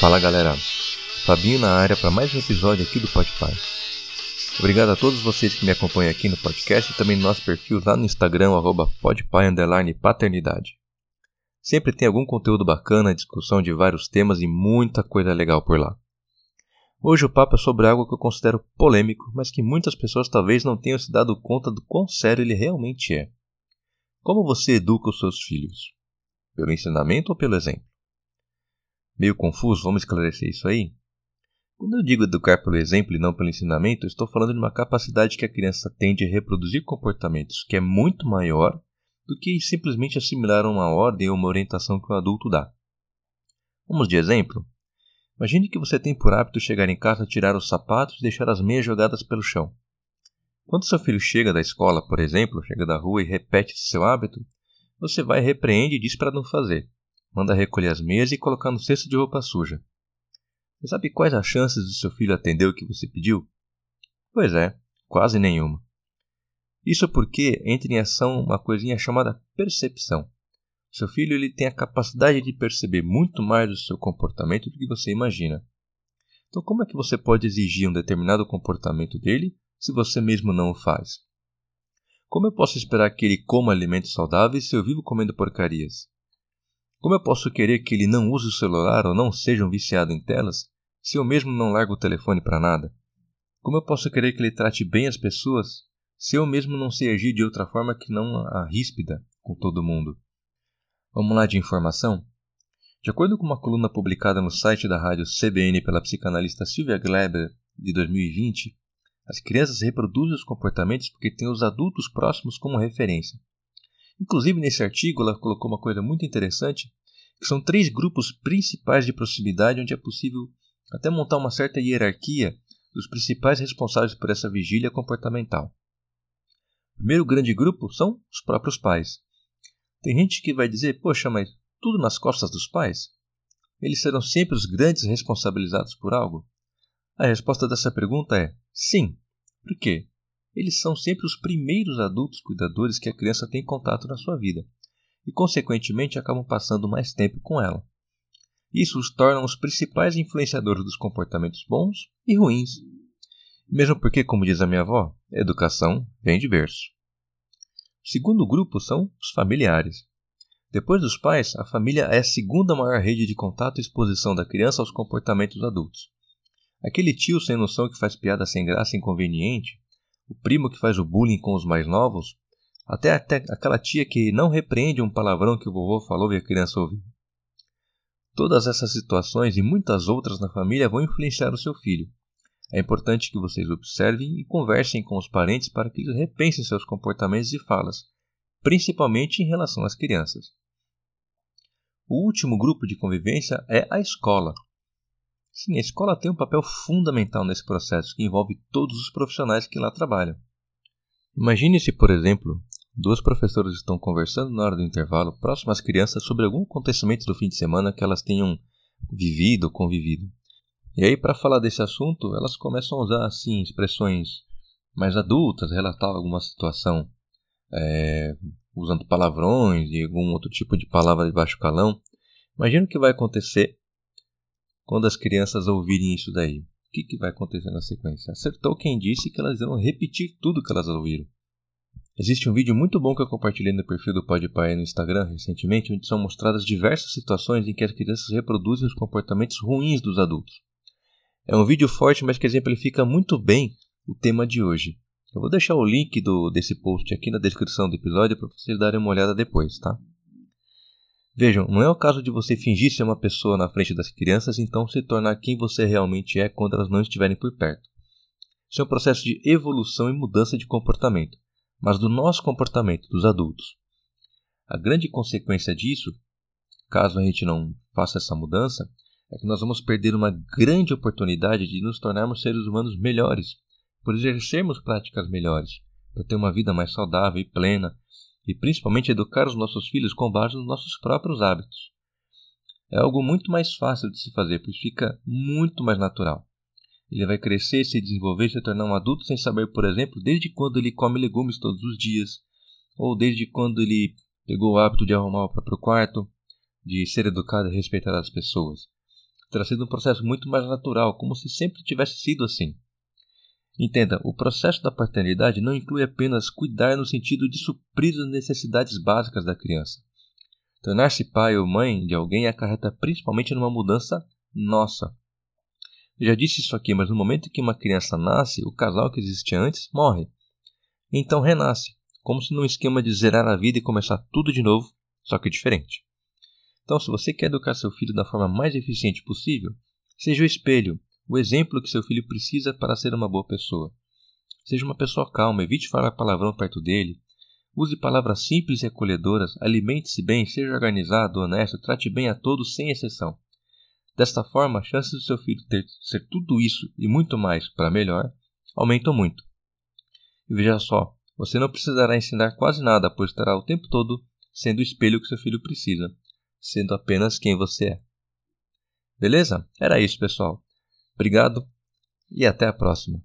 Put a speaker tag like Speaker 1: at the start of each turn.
Speaker 1: Fala galera, Fabinho na área para mais um episódio aqui do Podpar. Obrigado a todos vocês que me acompanham aqui no podcast e também no nosso perfil lá no Instagram, arroba paternidade. Sempre tem algum conteúdo bacana, discussão de vários temas e muita coisa legal por lá. Hoje o papo é sobre algo que eu considero polêmico, mas que muitas pessoas talvez não tenham se dado conta do quão sério ele realmente é. Como você educa os seus filhos? Pelo ensinamento ou pelo exemplo? Meio confuso, vamos esclarecer isso aí? Quando eu digo educar pelo exemplo e não pelo ensinamento, estou falando de uma capacidade que a criança tem de reproduzir comportamentos que é muito maior do que simplesmente assimilar uma ordem ou uma orientação que o adulto dá. Vamos de exemplo? Imagine que você tem por hábito chegar em casa, tirar os sapatos e deixar as meias jogadas pelo chão. Quando seu filho chega da escola, por exemplo, chega da rua e repete seu hábito, você vai, repreende e diz para não fazer manda recolher as meias e colocar no cesto de roupa suja. Você sabe quais as chances do seu filho atender o que você pediu? Pois é, quase nenhuma. Isso porque entra em ação uma coisinha chamada percepção. Seu filho ele tem a capacidade de perceber muito mais do seu comportamento do que você imagina. Então, como é que você pode exigir um determinado comportamento dele se você mesmo não o faz? Como eu posso esperar que ele coma alimentos saudáveis se eu vivo comendo porcarias? Como eu posso querer que ele não use o celular ou não seja um viciado em telas, se eu mesmo não largo o telefone para nada? Como eu posso querer que ele trate bem as pessoas, se eu mesmo não sei agir de outra forma que não a ríspida com todo mundo? Vamos lá de informação? De acordo com uma coluna publicada no site da rádio CBN pela psicanalista Sylvia Gleber, de 2020, as crianças reproduzem os comportamentos porque têm os adultos próximos como referência. Inclusive, nesse artigo, ela colocou uma coisa muito interessante, são três grupos principais de proximidade onde é possível até montar uma certa hierarquia dos principais responsáveis por essa vigília comportamental. O primeiro grande grupo são os próprios pais. Tem gente que vai dizer, poxa, mas tudo nas costas dos pais? Eles serão sempre os grandes responsabilizados por algo? A resposta dessa pergunta é sim. Por quê? eles são sempre os primeiros adultos cuidadores que a criança tem contato na sua vida e, consequentemente, acabam passando mais tempo com ela. Isso os torna os principais influenciadores dos comportamentos bons e ruins. Mesmo porque, como diz a minha avó, educação vem de berço. O segundo grupo são os familiares. Depois dos pais, a família é a segunda maior rede de contato e exposição da criança aos comportamentos adultos. Aquele tio sem noção que faz piada sem graça e inconveniente o primo que faz o bullying com os mais novos, até, até aquela tia que não repreende um palavrão que o vovô falou e a criança ouviu. Todas essas situações e muitas outras na família vão influenciar o seu filho. É importante que vocês observem e conversem com os parentes para que eles repensem seus comportamentos e falas, principalmente em relação às crianças. O último grupo de convivência é a escola, Sim, a escola tem um papel fundamental nesse processo que envolve todos os profissionais que lá trabalham. Imagine se, por exemplo, duas professoras estão conversando na hora do intervalo próximo às crianças sobre algum acontecimento do fim de semana que elas tenham vivido ou convivido. E aí, para falar desse assunto, elas começam a usar assim expressões mais adultas, relatar alguma situação é, usando palavrões e algum outro tipo de palavra de baixo calão. Imagina o que vai acontecer quando as crianças ouvirem isso daí? O que, que vai acontecer na sequência? Acertou quem disse que elas irão repetir tudo que elas ouviram. Existe um vídeo muito bom que eu compartilhei no perfil do Podpai no Instagram recentemente, onde são mostradas diversas situações em que as crianças reproduzem os comportamentos ruins dos adultos. É um vídeo forte, mas que exemplifica muito bem o tema de hoje. Eu vou deixar o link do, desse post aqui na descrição do episódio para vocês darem uma olhada depois, tá? Vejam, não é o caso de você fingir ser uma pessoa na frente das crianças então se tornar quem você realmente é quando elas não estiverem por perto. Isso é um processo de evolução e mudança de comportamento, mas do nosso comportamento, dos adultos. A grande consequência disso, caso a gente não faça essa mudança, é que nós vamos perder uma grande oportunidade de nos tornarmos seres humanos melhores, por exercermos práticas melhores, para ter uma vida mais saudável e plena, e principalmente educar os nossos filhos com base nos nossos próprios hábitos. É algo muito mais fácil de se fazer, pois fica muito mais natural. Ele vai crescer, se desenvolver se tornar um adulto sem saber, por exemplo, desde quando ele come legumes todos os dias, ou desde quando ele pegou o hábito de arrumar o próprio quarto, de ser educado e respeitar as pessoas. terá sido um processo muito mais natural, como se sempre tivesse sido assim. Entenda, o processo da paternidade não inclui apenas cuidar no sentido de suprir as necessidades básicas da criança. Tornar-se pai ou mãe de alguém acarreta principalmente numa mudança nossa. Já disse isso aqui, mas no momento em que uma criança nasce, o casal que existia antes morre. Então renasce, como se num esquema de zerar a vida e começar tudo de novo, só que diferente. Então, se você quer educar seu filho da forma mais eficiente possível, seja o espelho, o exemplo que seu filho precisa para ser uma boa pessoa. Seja uma pessoa calma, evite falar palavrão perto dele. Use palavras simples e acolhedoras, alimente-se bem, seja organizado, honesto, trate bem a todos sem exceção. Desta forma, as chances do seu filho ter ser tudo isso e muito mais para melhor aumentam muito. E veja só, você não precisará ensinar quase nada, pois estará o tempo todo sendo o espelho que seu filho precisa sendo apenas quem você é. Beleza? Era isso, pessoal. Obrigado e até a próxima.